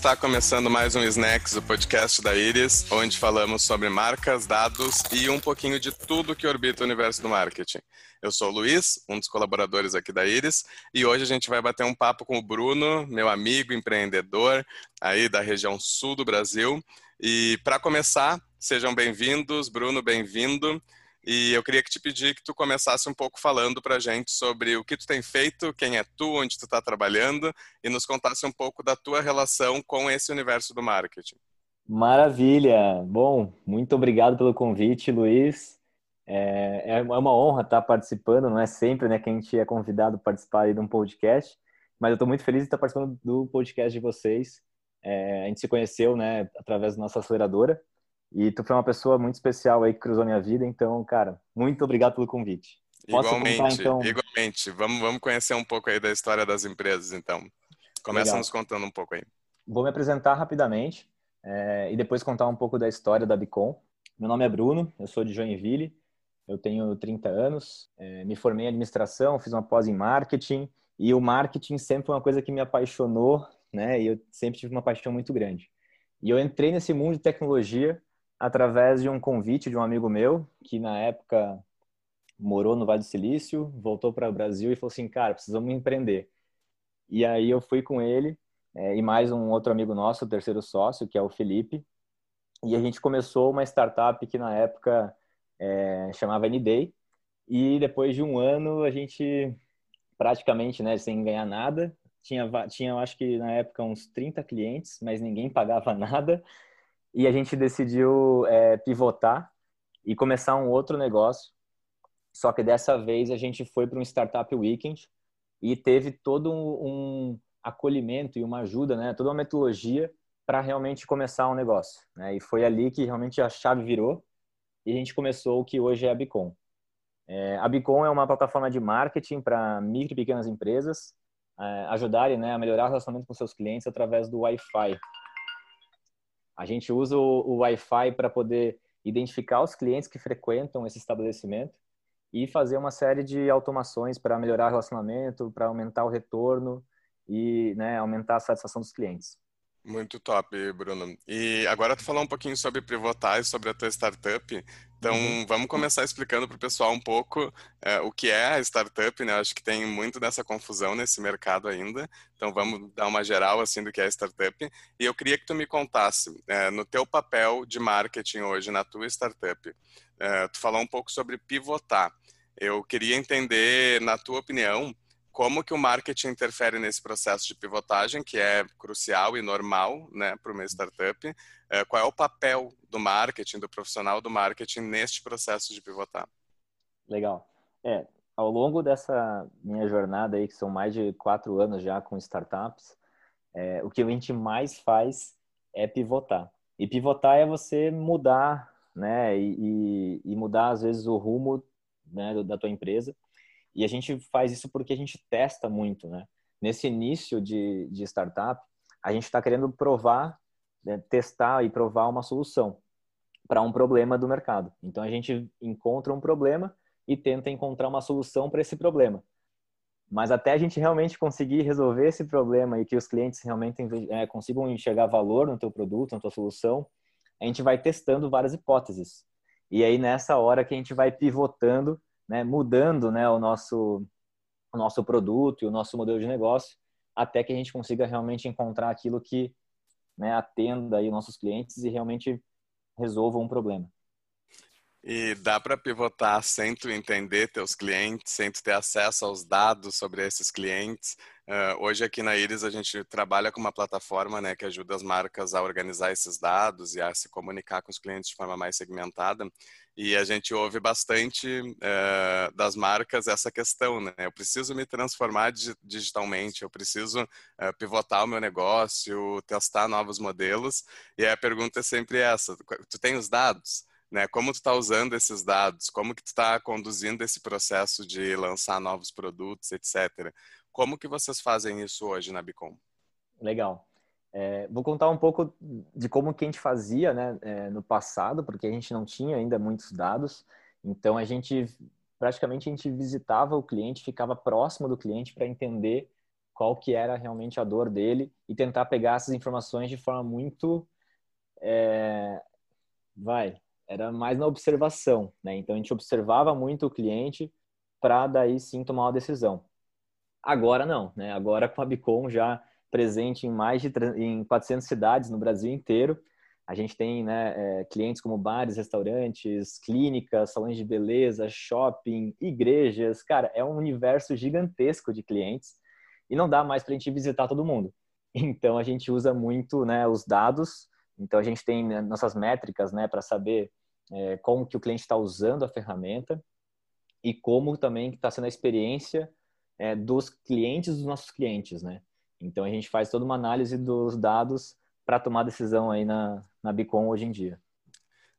Está começando mais um Snacks, o podcast da Iris, onde falamos sobre marcas, dados e um pouquinho de tudo que orbita o universo do marketing. Eu sou o Luiz, um dos colaboradores aqui da Iris, e hoje a gente vai bater um papo com o Bruno, meu amigo empreendedor aí da região sul do Brasil. E para começar, sejam bem-vindos, Bruno, bem-vindo. E eu queria que te pedir que tu começasse um pouco falando para a gente sobre o que tu tem feito, quem é tu, onde tu está trabalhando e nos contasse um pouco da tua relação com esse universo do marketing. Maravilha! Bom, muito obrigado pelo convite, Luiz. É, é uma honra estar participando, não é sempre né, que a gente é convidado a participar de um podcast, mas eu estou muito feliz de estar participando do podcast de vocês. É, a gente se conheceu né, através da nossa aceleradora, e tu foi uma pessoa muito especial aí que cruzou minha vida, então, cara, muito obrigado pelo convite. Posso igualmente, contar, então... igualmente. Vamos, vamos conhecer um pouco aí da história das empresas, então. Começa Legal. nos contando um pouco aí. Vou me apresentar rapidamente é, e depois contar um pouco da história da Bicom. Meu nome é Bruno, eu sou de Joinville, eu tenho 30 anos, é, me formei em administração, fiz uma pós em marketing e o marketing sempre foi uma coisa que me apaixonou, né? E eu sempre tive uma paixão muito grande. E eu entrei nesse mundo de tecnologia através de um convite de um amigo meu, que na época morou no Vale do Silício, voltou para o Brasil e falou assim, cara, precisamos empreender. E aí eu fui com ele é, e mais um outro amigo nosso, o terceiro sócio, que é o Felipe, e a gente começou uma startup que na época é, chamava N-Day, e depois de um ano a gente praticamente, né, sem ganhar nada, tinha, tinha, acho que na época uns 30 clientes, mas ninguém pagava nada, e a gente decidiu é, pivotar e começar um outro negócio. Só que dessa vez a gente foi para um Startup Weekend e teve todo um, acolhimento e uma ajuda, né? toda uma metodologia para realmente começar um negócio. Né? E foi ali que realmente a chave virou e a gente começou o que hoje é a Bicom. É, a Bicom é uma plataforma de marketing para micro e pequenas empresas é, ajudarem né, a melhorar o relacionamento com seus clientes através do Wi-Fi. A gente usa o, o Wi-Fi para poder identificar os clientes que frequentam esse estabelecimento e fazer uma série de automações para melhorar o relacionamento, para aumentar o retorno e né, aumentar a satisfação dos clientes. Muito top, Bruno. E agora tu falou um pouquinho sobre pivotar e sobre a tua startup. Então, uhum. vamos começar explicando para o pessoal um pouco é, o que é a startup, né? Acho que tem muito dessa confusão nesse mercado ainda. Então, vamos dar uma geral, assim, do que é a startup. E eu queria que tu me contasse, é, no teu papel de marketing hoje, na tua startup, é, tu falou um pouco sobre pivotar. Eu queria entender, na tua opinião, como que o marketing interfere nesse processo de pivotagem, que é crucial e normal né, para uma startup. É, qual é o papel do marketing, do profissional do marketing neste processo de pivotar? Legal. É, ao longo dessa minha jornada aí, que são mais de quatro anos já com startups, é, o que a gente mais faz é pivotar. E pivotar é você mudar, né, e, e mudar às vezes o rumo né, da tua empresa e a gente faz isso porque a gente testa muito, né? Nesse início de, de startup, a gente está querendo provar, né, testar e provar uma solução para um problema do mercado. Então a gente encontra um problema e tenta encontrar uma solução para esse problema. Mas até a gente realmente conseguir resolver esse problema e que os clientes realmente é, consigam enxergar valor no teu produto, na tua solução, a gente vai testando várias hipóteses. E aí nessa hora que a gente vai pivotando né, mudando né, o, nosso, o nosso produto e o nosso modelo de negócio até que a gente consiga realmente encontrar aquilo que né, atenda aí os nossos clientes e realmente resolva um problema. E dá para pivotar sem tu entender teus clientes, sem tu ter acesso aos dados sobre esses clientes. Uh, hoje aqui na Iris a gente trabalha com uma plataforma né, que ajuda as marcas a organizar esses dados e a se comunicar com os clientes de forma mais segmentada. E a gente ouve bastante uh, das marcas essa questão, né? Eu preciso me transformar digitalmente, eu preciso uh, pivotar o meu negócio, testar novos modelos. E a pergunta é sempre essa: tu tem os dados? Né? Como tu está usando esses dados? Como que tu está conduzindo esse processo de lançar novos produtos, etc. Como que vocês fazem isso hoje na Bicom? Legal. É, vou contar um pouco de como que a gente fazia né, é, no passado, porque a gente não tinha ainda muitos dados. Então a gente praticamente a gente visitava o cliente, ficava próximo do cliente para entender qual que era realmente a dor dele e tentar pegar essas informações de forma muito é, vai era mais na observação né então a gente observava muito o cliente para daí sim tomar uma decisão agora não né agora com a Bicom já presente em mais de em 400 cidades no Brasil inteiro a gente tem né, é, clientes como bares, restaurantes, clínicas, salões de beleza, shopping, igrejas. Cara, é um universo gigantesco de clientes e não dá mais para a gente visitar todo mundo. Então a gente usa muito né, os dados. Então a gente tem né, nossas métricas né, para saber é, como que o cliente está usando a ferramenta e como também está sendo a experiência é, dos clientes dos nossos clientes, né? Então a gente faz toda uma análise dos dados para tomar decisão aí na, na Bicom hoje em dia.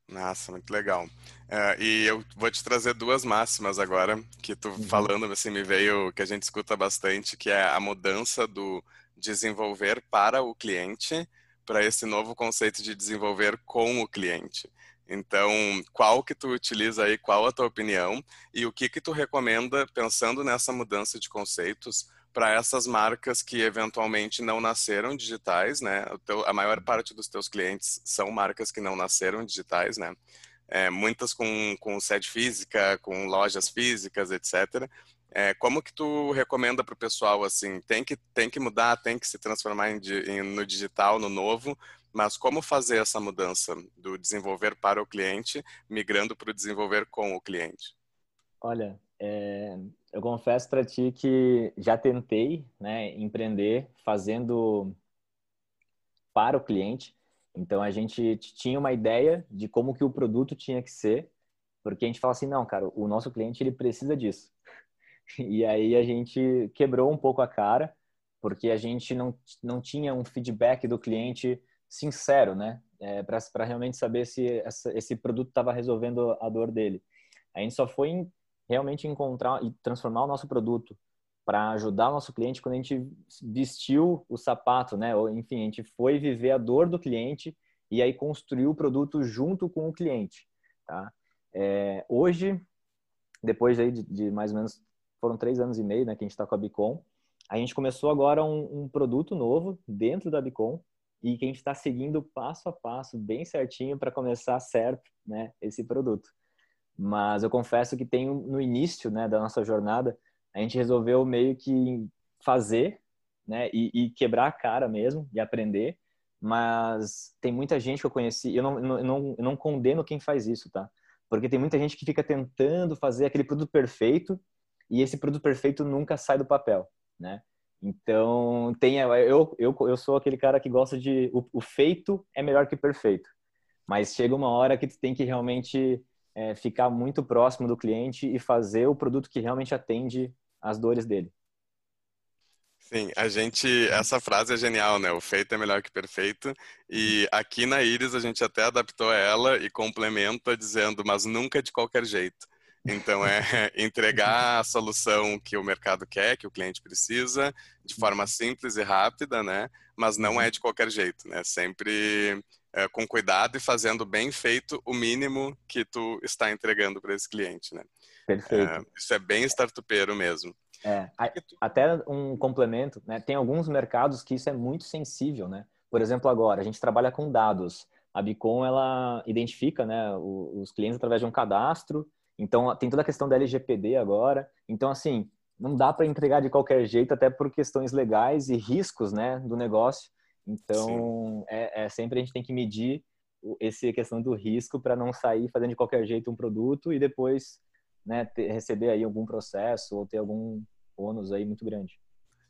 Nossa, muito legal. Uh, e eu vou te trazer duas máximas agora, que tu uhum. falando, assim, me veio, que a gente escuta bastante, que é a mudança do desenvolver para o cliente, para esse novo conceito de desenvolver com o cliente. Então, qual que tu utiliza aí, qual a tua opinião e o que que tu recomenda pensando nessa mudança de conceitos para essas marcas que eventualmente não nasceram digitais, né? Teu, a maior parte dos teus clientes são marcas que não nasceram digitais, né? É, muitas com, com sede física, com lojas físicas, etc. É, como que tu recomenda para o pessoal assim? Tem que tem que mudar, tem que se transformar em, em, no digital, no novo, mas como fazer essa mudança do desenvolver para o cliente, migrando para o desenvolver com o cliente? Olha, é, eu confesso para ti que já tentei né, empreender fazendo para o cliente. Então a gente tinha uma ideia de como que o produto tinha que ser, porque a gente fala assim, não, cara, o nosso cliente ele precisa disso. E aí a gente quebrou um pouco a cara, porque a gente não, não tinha um feedback do cliente sincero, né? É, para realmente saber se essa, esse produto estava resolvendo a dor dele. A gente só foi realmente encontrar e transformar o nosso produto para ajudar o nosso cliente quando a gente vestiu o sapato, né? Ou, enfim, a gente foi viver a dor do cliente e aí construiu o produto junto com o cliente, tá? É, hoje, depois aí de, de, mais ou menos, foram três anos e meio, né, que a gente está com a Bicom, a gente começou agora um, um produto novo dentro da Bicom e que a gente está seguindo passo a passo, bem certinho, para começar certo, né, esse produto. Mas eu confesso que tem no início, né, da nossa jornada, a gente resolveu meio que fazer, né, e, e quebrar a cara mesmo e aprender. Mas tem muita gente que eu conheci, eu não, eu não, eu não condeno quem faz isso, tá? Porque tem muita gente que fica tentando fazer aquele produto perfeito e esse produto perfeito nunca sai do papel, né? Então, tem, eu, eu, eu sou aquele cara que gosta de. O, o feito é melhor que o perfeito. Mas chega uma hora que tu tem que realmente é, ficar muito próximo do cliente e fazer o produto que realmente atende às dores dele. Sim, a gente, essa frase é genial, né? O feito é melhor que perfeito. E aqui na Iris a gente até adaptou ela e complementa dizendo, mas nunca de qualquer jeito. Então é entregar a solução que o mercado quer, que o cliente precisa, de forma simples e rápida, né? Mas não é de qualquer jeito, né? Sempre é, com cuidado e fazendo bem feito o mínimo que tu está entregando para esse cliente, né? Perfeito. É, isso é bem startupeiro mesmo. É, até um complemento, né? Tem alguns mercados que isso é muito sensível, né? Por exemplo, agora a gente trabalha com dados. A Bicom ela identifica, né, os clientes através de um cadastro. Então tem toda a questão da LGPD agora. Então assim, não dá para entregar de qualquer jeito, até por questões legais e riscos, né, do negócio. Então, é, é, sempre a gente tem que medir essa questão do risco para não sair fazendo de qualquer jeito um produto e depois né, ter, receber aí algum processo ou ter algum ônus aí muito grande.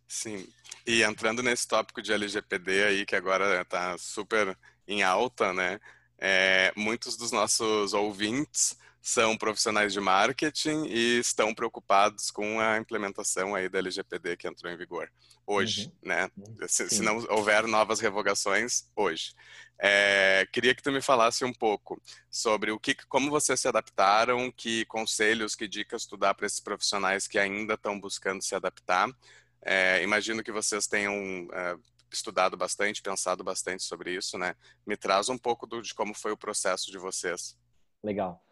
Sim, e entrando nesse tópico de LGPD aí, que agora está super em alta, né? É, muitos dos nossos ouvintes são profissionais de marketing e estão preocupados com a implementação aí da LGPD que entrou em vigor hoje, uhum. né? Se, se, não houver novas revogações hoje. É, queria que tu me falasse um pouco sobre o que, como vocês se adaptaram, que conselhos, que dicas tu dá para esses profissionais que ainda estão buscando se adaptar. É, imagino que vocês tenham é, estudado bastante, pensado bastante sobre isso, né? Me traz um pouco do, de como foi o processo de vocês. Legal.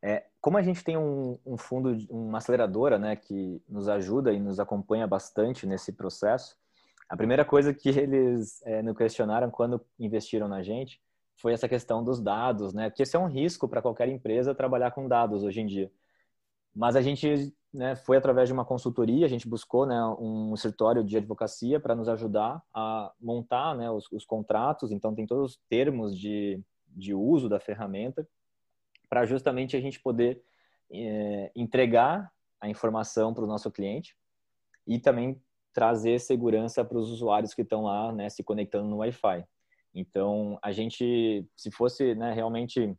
É, como a gente tem um, um, fundo, uma aceleradora, né, que nos ajuda e nos acompanha bastante nesse processo, A primeira coisa que eles é, nos questionaram quando investiram na gente foi essa questão dos dados, né? Porque isso é um risco para qualquer empresa trabalhar com dados hoje em dia. Mas a gente né, foi através de uma consultoria, a gente buscou né, um escritório de advocacia para nos ajudar a montar né, os, os, contratos, então tem todos os termos de, de uso da ferramenta, para justamente a gente poder é, entregar a informação para o nosso cliente e também trazer segurança para os usuários que estão lá né, se conectando no Wi-Fi. Então, a gente, se fosse né, realmente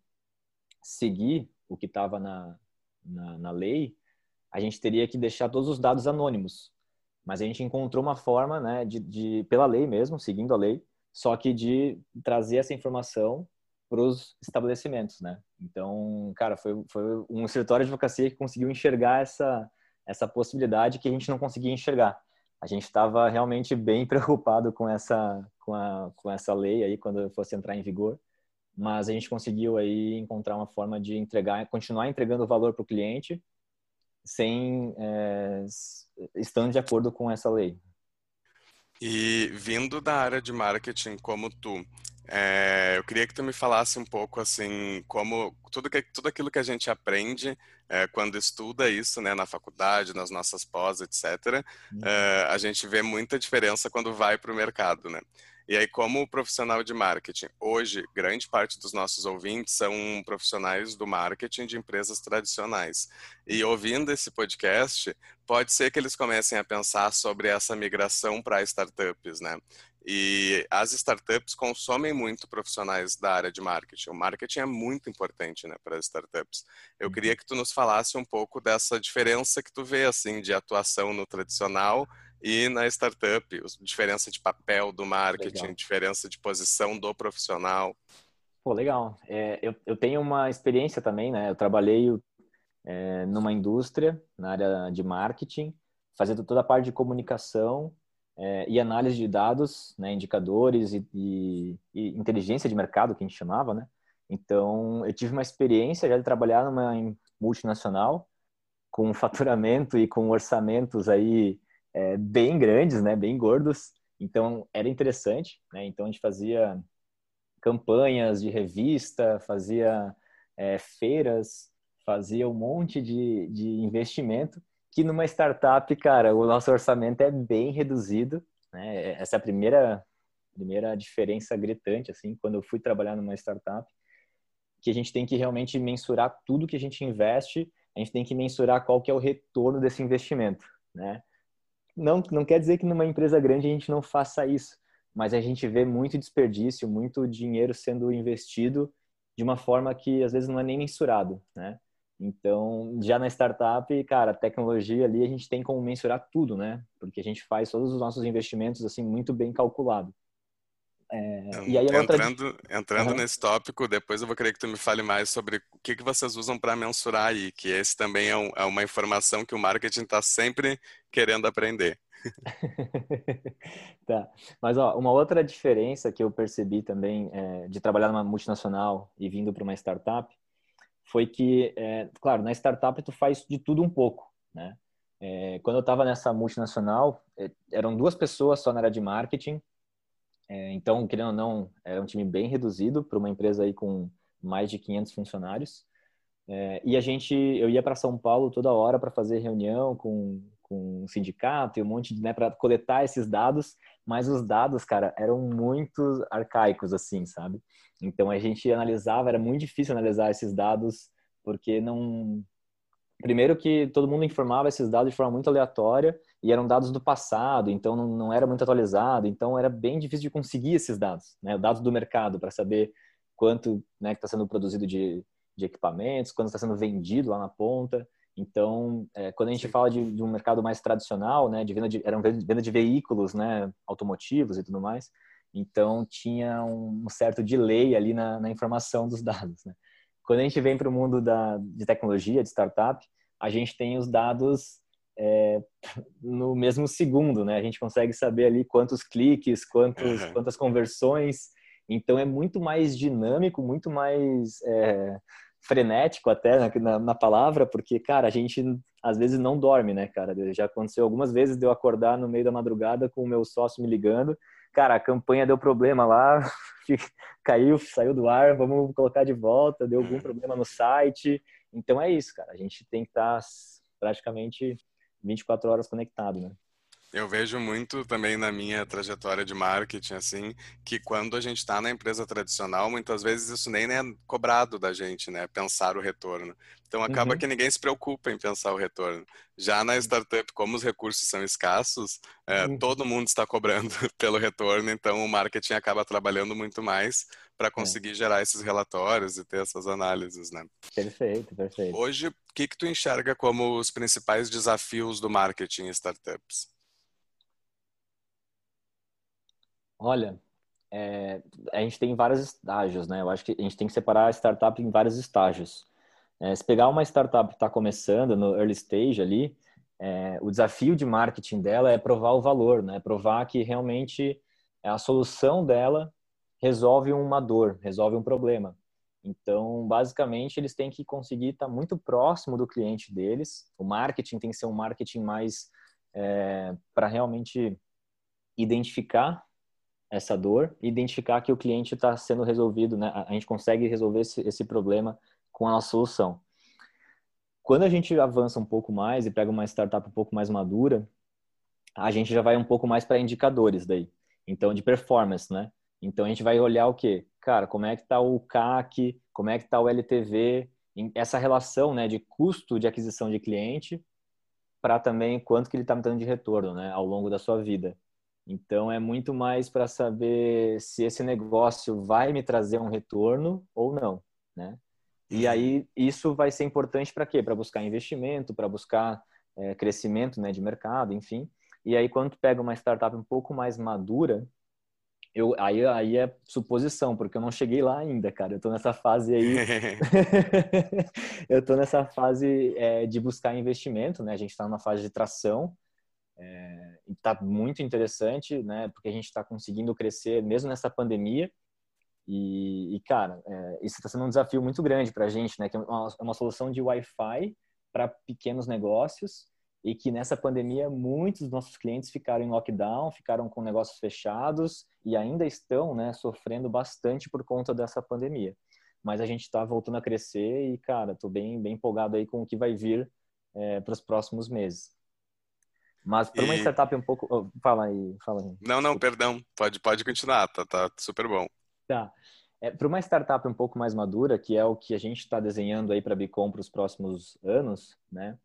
seguir o que estava na, na, na lei, a gente teria que deixar todos os dados anônimos. Mas a gente encontrou uma forma, né, de, de pela lei mesmo, seguindo a lei, só que de trazer essa informação para os estabelecimentos, né? Então, cara, foi, foi um escritório de advocacia que conseguiu enxergar essa, essa possibilidade que a gente não conseguia enxergar. A gente estava realmente bem preocupado com essa, com, a, com essa lei aí quando fosse entrar em vigor, mas a gente conseguiu aí encontrar uma forma de entregar, continuar entregando valor para o cliente sem é, estando de acordo com essa lei. E vindo da área de marketing como tu, é, eu queria que tu me falasse um pouco assim, como tudo, que, tudo aquilo que a gente aprende é, quando estuda isso, né, na faculdade, nas nossas pós, etc., uhum. é, a gente vê muita diferença quando vai para o mercado, né? E aí, como profissional de marketing, hoje, grande parte dos nossos ouvintes são profissionais do marketing de empresas tradicionais. E ouvindo esse podcast, pode ser que eles comecem a pensar sobre essa migração para startups, né? E as startups consomem muito profissionais da área de marketing. O marketing é muito importante, né, para as startups. Eu queria uhum. que tu nos falasse um pouco dessa diferença que tu vê, assim, de atuação no tradicional e na startup, diferença de papel do marketing, legal. diferença de posição do profissional. Pô, legal. É, eu, eu tenho uma experiência também, né? Eu trabalhei é, numa indústria, na área de marketing, fazendo toda a parte de comunicação é, e análise de dados, né, indicadores e, e, e, inteligência de mercado, que a gente chamava, né? Então, eu tive uma experiência já de trabalhar numa multinacional, com faturamento e com orçamentos aí é, bem grandes, né, bem gordos. Então era interessante, né? Então a gente fazia campanhas de revista, fazia é, feiras, fazia um monte de, de investimento que numa startup, cara, o nosso orçamento é bem reduzido, né? Essa é a primeira primeira diferença gritante assim, quando eu fui trabalhar numa startup, que a gente tem que realmente mensurar tudo que a gente investe, a gente tem que mensurar qual que é o retorno desse investimento, né? Não, não quer dizer que numa empresa grande a gente não faça isso, mas a gente vê muito desperdício, muito dinheiro sendo investido de uma forma que às vezes não é nem mensurado, né? Então, já na startup, cara, tecnologia ali a gente tem como mensurar tudo, né? Porque a gente faz todos os nossos investimentos assim muito bem calculado. É, e aí entrando outra... entrando uhum. nesse tópico, depois eu vou querer que tu me fale mais sobre o que, que vocês usam para mensurar aí, que esse também é, um, é, uma informação que o marketing está sempre querendo aprender. tá, mas ó, uma outra diferença que eu percebi também é, de trabalhar numa multinacional e vindo para uma startup foi que, é, claro, na startup tu faz de tudo um pouco, né? É, quando eu estava nessa multinacional, é, eram duas pessoas só na área de marketing é, então, querendo ou não, era um time bem reduzido para uma empresa aí com mais de 500 funcionários. É, e a gente, eu ia para São Paulo toda hora para fazer reunião com, com o sindicato e um monte de, né, para coletar esses dados, mas os dados, cara, eram muito arcaicos, assim, sabe? Então a gente analisava, era muito difícil analisar esses dados, porque não. Primeiro que todo mundo informava esses dados de forma muito aleatória, e eram dados do passado, então não, não era muito atualizado, então era bem difícil de conseguir esses dados, né? Dados do mercado para saber quanto né, está sendo produzido de, de equipamentos, quanto está sendo vendido lá na ponta. Então, é, quando a gente Sim. fala de, de, um mercado mais tradicional, né, de venda de, era venda de veículos, né, automotivos e tudo mais, então tinha um, certo delay ali na, na informação dos dados. Né? Quando a gente vem para o mundo da, de tecnologia, de startup, a gente tem os dados é, no mesmo segundo, né? A gente consegue saber ali quantos cliques, quantos, uhum. quantas conversões. Então é muito mais dinâmico, muito mais é, frenético até na, na, na, palavra, porque, cara, a gente às vezes não dorme, né, cara? Já aconteceu algumas vezes de eu acordar no meio da madrugada com o meu sócio me ligando. Cara, a campanha deu problema lá, caiu, saiu do ar, vamos colocar de volta, deu algum problema no site. Então é isso, cara. A gente tem que estar tá praticamente 24 horas conectado, né? Eu vejo muito também na minha trajetória de marketing, assim, que quando a gente está na empresa tradicional, muitas vezes isso nem é cobrado da gente, né? Pensar o retorno. Então acaba uhum. que ninguém se preocupa em pensar o retorno. Já na startup, como os recursos são escassos, é, uhum. todo mundo está cobrando pelo retorno, então o marketing acaba trabalhando muito mais para é. conseguir é. gerar esses relatórios e ter essas análises, né? Perfeito, perfeito. Hoje, o que que tu enxerga como os principais desafios do marketing em startups? Olha, é, a gente tem vários estágios, né? Eu acho que a gente tem que separar a startup em vários estágios. É, se pegar uma startup que está começando no early stage ali, é, o desafio de marketing dela é provar o valor, né? Provar que realmente a solução dela resolve uma dor, resolve um problema. Então, basicamente, eles têm que conseguir estar muito próximo do cliente deles. O marketing tem que ser um marketing mais é, para realmente identificar essa dor e identificar que o cliente está sendo resolvido, né? A gente consegue resolver esse, esse problema com a nossa solução. Quando a gente avança um pouco mais e pega uma startup um pouco mais madura, a gente já vai um pouco mais para indicadores daí. Então, de performance, né? Então, a gente vai olhar o quê? Cara, como é que está o CAC, como é que está o LTV, essa relação né, de custo de aquisição de cliente para também quanto que ele está me dando de retorno né, ao longo da sua vida. Então é muito mais para saber se esse negócio vai me trazer um retorno ou não, né? E uhum. aí isso vai ser importante para quê? Para buscar investimento, para buscar é, crescimento, né, de mercado, enfim. E aí quando tu pega uma startup um pouco mais madura, eu aí aí é suposição, porque eu não cheguei lá ainda, cara. Eu tô nessa fase aí. eu tô nessa fase é, de buscar investimento, né? A gente está numa fase de tração. É, está muito interessante, né? Porque a gente está conseguindo crescer mesmo nessa pandemia. E, e cara, é, isso está sendo um desafio muito grande para a gente, né? Que é uma, é uma solução de Wi-Fi para pequenos negócios e que nessa pandemia muitos dos nossos clientes ficaram em lockdown, ficaram com negócios fechados e ainda estão, né, sofrendo bastante por conta dessa pandemia. Mas a gente está voltando a crescer e, cara, estou bem, bem empolgado aí com o que vai vir é, para os próximos meses. Mas para uma e... startup um pouco. Oh, fala aí, fala aí. Não, não, perdão. Pode, pode continuar, tá, tá super bom. Tá. É, para uma startup um pouco mais madura, que é o que a gente está desenhando aí para a Bicom para os próximos anos, né?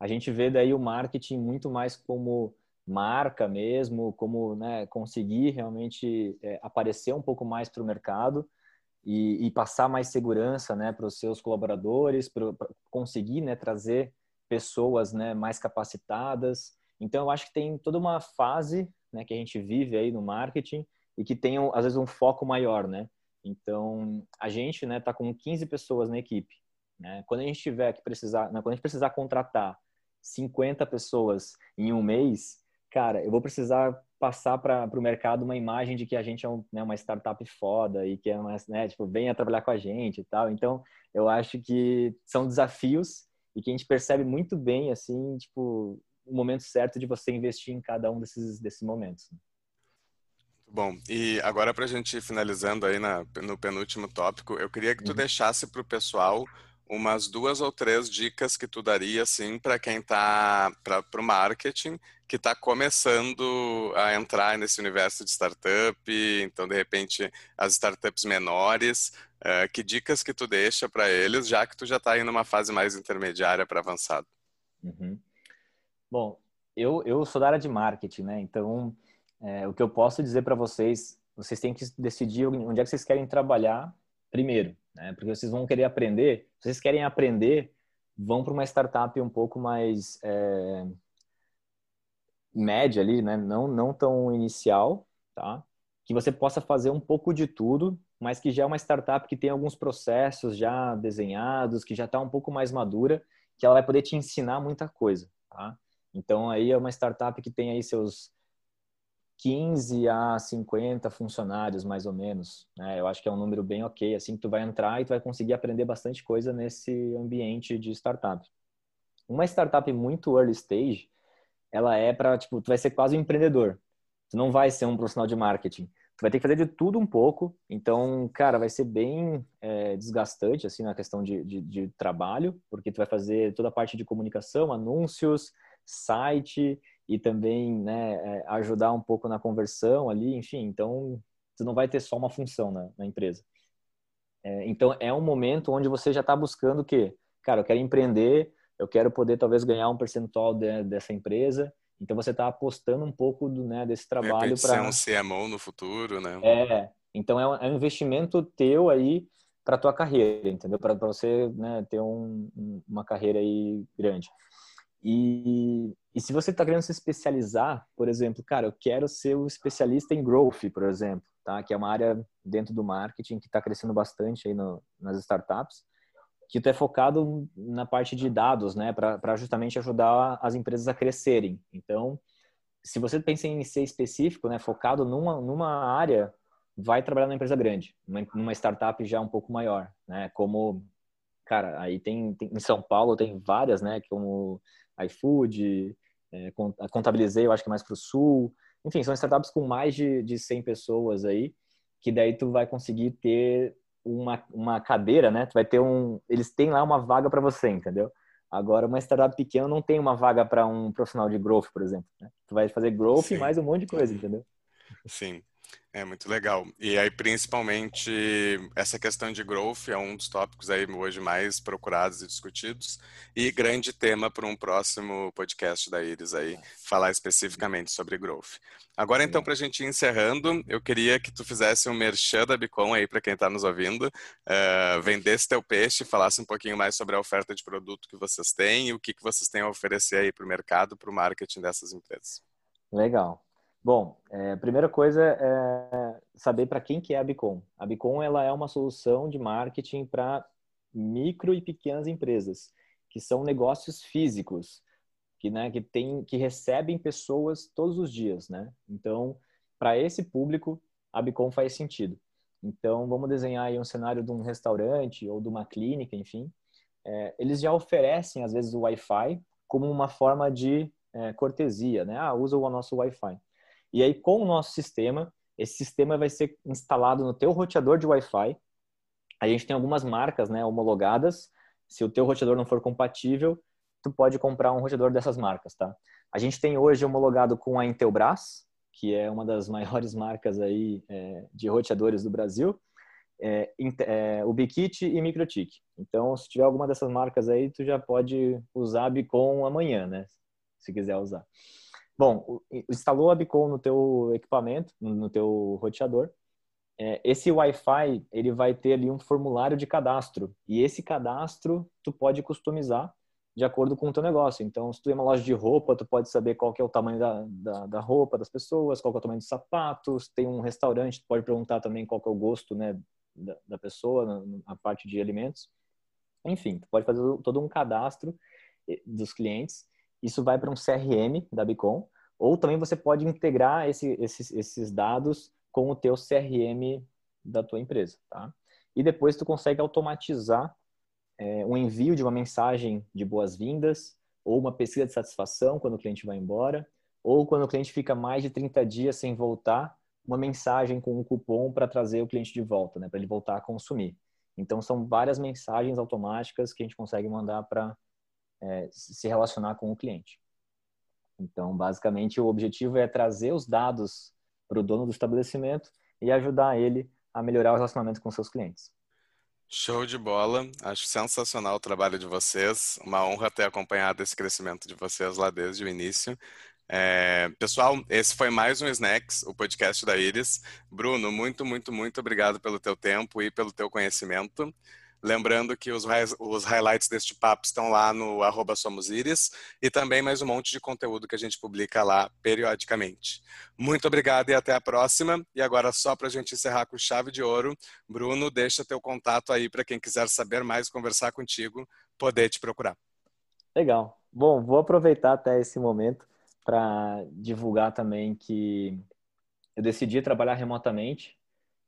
A gente vê daí o marketing muito mais como marca mesmo, como né, conseguir realmente é, aparecer um pouco mais para o mercado e, e, passar mais segurança né, para os seus colaboradores, para conseguir né, trazer pessoas né, mais capacitadas então, eu acho que tem toda uma fase né, que a gente vive aí no marketing e que tem, às vezes, um foco maior, né? Então, a gente né, tá com 15 pessoas na equipe. Né? Quando a gente tiver que precisar, né, quando a gente precisar contratar 50 pessoas em um mês, cara, eu vou precisar passar para o mercado uma imagem de que a gente é um, né, uma startup foda e que é uma, né, tipo, venha trabalhar com a gente e tal. Então, eu acho que são desafios e que a gente percebe muito bem, assim, tipo, o momento certo de você investir em cada um desses, desses momentos. Bom, e agora para a gente ir finalizando aí na, no penúltimo tópico, eu queria que tu uhum. deixasse para o pessoal umas duas ou três dicas que tu daria assim para quem está para o marketing que está começando a entrar nesse universo de startup, então de repente as startups menores, uh, que dicas que tu deixa para eles, já que tu já está aí numa fase mais intermediária para avançado? Uhum. Bom, eu, eu sou da área de marketing, né? Então, é, o que eu posso dizer para vocês, vocês têm que decidir onde é que vocês querem trabalhar primeiro, né? Porque vocês vão querer aprender. Se vocês querem aprender, vão para uma startup um pouco mais é, média ali, né? Não, não tão inicial, tá? Que você possa fazer um pouco de tudo, mas que já é uma startup que tem alguns processos já desenhados, que já está um pouco mais madura, que ela vai poder te ensinar muita coisa, tá? Então aí é uma startup que tem aí seus 15 a 50 funcionários, mais ou menos. Né? Eu acho que é um número bem ok, assim que tu vai entrar e tu vai conseguir aprender bastante coisa nesse ambiente de startup. Uma startup muito early stage, ela é para, tipo, tu vai ser quase um empreendedor. Tu não vai ser um profissional de marketing. Tu vai ter que fazer de tudo um pouco. Então, cara, vai ser bem é, desgastante, assim, na questão de, de, de, trabalho, porque tu vai fazer toda a parte de comunicação, anúncios, site e também, né, é, ajudar um pouco na conversão ali, enfim. Então, tu não vai ter só uma função na, na empresa. É, então, é um momento onde você já está buscando o quê? Cara, eu quero empreender, eu quero poder talvez ganhar um percentual de, dessa empresa. Então, você está apostando um pouco do, né, desse trabalho para... ser um CMO no futuro, né? É, então é um, é um investimento teu aí para tua carreira, entendeu? Para você né, ter um, uma carreira aí grande. E, e se você está querendo se especializar, por exemplo, cara, eu quero ser o um especialista em growth, por exemplo tá? Que é uma área dentro do marketing que está crescendo bastante aí no, nas startups, que tu é focado na parte de dados, né? Para justamente ajudar as empresas a crescerem. Então, se você pensa em ser específico, né? Focado numa, numa área, vai trabalhar numa empresa grande, numa startup já um pouco maior, né? Como, cara, aí tem, tem em São Paulo tem várias, né? Como iFood, é, contabilizei, eu acho que mais para o sul, enfim, são startups com mais de, de 100 pessoas aí, que daí tu vai conseguir ter uma, uma cadeira, né? Tu vai ter um... Eles têm lá uma vaga para você, entendeu? Agora, uma startup pequena não tem uma vaga para um profissional de growth, por exemplo. Né? Tu vai fazer growth Sim. e mais um monte de coisa, entendeu? Sim. É muito legal. E aí, principalmente, essa questão de growth é um dos tópicos aí hoje mais procurados e discutidos. E grande tema para um próximo podcast da Iris aí, falar especificamente sobre growth. Agora, então, para a gente ir encerrando, eu queria que tu fizesse um merchan da Bicom aí para quem está nos ouvindo, uh, vendesse teu peixe, falasse um pouquinho mais sobre a oferta de produto que vocês têm e o que, que vocês têm a oferecer aí para o mercado, para o marketing dessas empresas. Legal. Bom, é, a primeira coisa é saber para quem que é a Bicom. A Bicom ela é uma solução de marketing para micro e pequenas empresas, que são negócios físicos, que, né, que, tem, que recebem pessoas todos os dias. Né? Então, para esse público, a Bicom faz sentido. Então, vamos desenhar aí um cenário de um restaurante ou de uma clínica, enfim. É, eles já oferecem, às vezes, o Wi-Fi como uma forma de é, cortesia, né? Ah, usa o nosso Wi-Fi. E aí, com o nosso sistema, esse sistema vai ser instalado no teu roteador de Wi-Fi. A gente tem algumas marcas né, homologadas. Se o teu roteador não for compatível, tu pode comprar um roteador dessas marcas, tá? A gente tem hoje homologado com a Intelbras, que é uma das maiores marcas aí é, de roteadores do Brasil, é, é, o Bikit e Microtik. Então, se tiver alguma dessas marcas aí, tu já pode usar a Bicom amanhã, né? Se quiser usar. Bom, instalou a Bicom no teu equipamento, no teu roteador. É, esse Wi-Fi, ele vai ter ali um formulário de cadastro. E esse cadastro, tu pode customizar de acordo com o teu negócio. Então, se tu é uma loja de roupa, tu pode saber qual é o tamanho da, da, da roupa das pessoas, qual é o tamanho dos sapatos. Tem um restaurante, tu pode perguntar também qual é o gosto né, da, da pessoa, na, na parte de alimentos. Enfim, tu pode fazer todo um cadastro eh, dos clientes isso vai para um CRM da Bicom, ou também você pode integrar esse, esses, esses dados com o teu CRM da tua empresa, tá? E depois tu consegue automatizar é, um envio de uma mensagem de boas-vindas ou uma pesquisa de satisfação quando o cliente vai embora, ou quando o cliente fica mais de 30 dias sem voltar, uma mensagem com um cupom para trazer o cliente de volta, né, para ele voltar a consumir. Então são várias mensagens automáticas que a gente consegue mandar para é, se relacionar com o cliente. Então, basicamente, o objetivo é trazer os dados para o dono do estabelecimento e ajudar ele a melhorar o relacionamento com seus clientes. Show de bola, acho sensacional o trabalho de vocês, uma honra ter acompanhado esse crescimento de vocês lá desde o início. É, pessoal, esse foi mais um Snacks, o podcast da Iris. Bruno, muito, muito, muito obrigado pelo teu tempo e pelo teu conhecimento. Lembrando que os, os highlights deste papo estão lá no arroba SomosIris e também mais um monte de conteúdo que a gente publica lá periodicamente. Muito obrigado e até a próxima. E agora, só para a gente encerrar com chave de ouro, Bruno, deixa teu contato aí para quem quiser saber mais, conversar contigo, poder te procurar. Legal. Bom, vou aproveitar até esse momento para divulgar também que eu decidi trabalhar remotamente,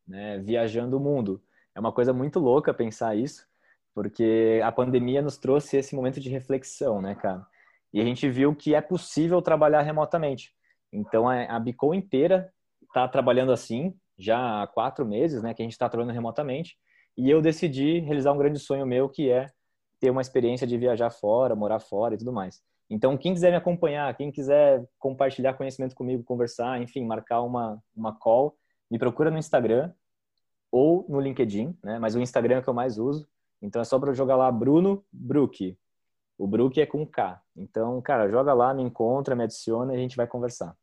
né, viajando o mundo. É uma coisa muito louca pensar isso, porque a pandemia nos trouxe esse momento de reflexão, né, cara? E a gente viu que é possível trabalhar remotamente. Então, a Bicom inteira está trabalhando assim, já há quatro meses, né, que a gente está trabalhando remotamente. E eu decidi realizar um grande sonho meu, que é ter uma experiência de viajar fora, morar fora e tudo mais. Então, quem quiser me acompanhar, quem quiser compartilhar conhecimento comigo, conversar, enfim, marcar uma, uma call, me procura no Instagram ou no LinkedIn, né? Mas o Instagram é que eu mais uso. Então, é só para jogar lá Bruno Brook. O Brook é com K. Então, cara, joga lá, me encontra, me adiciona e a gente vai conversar.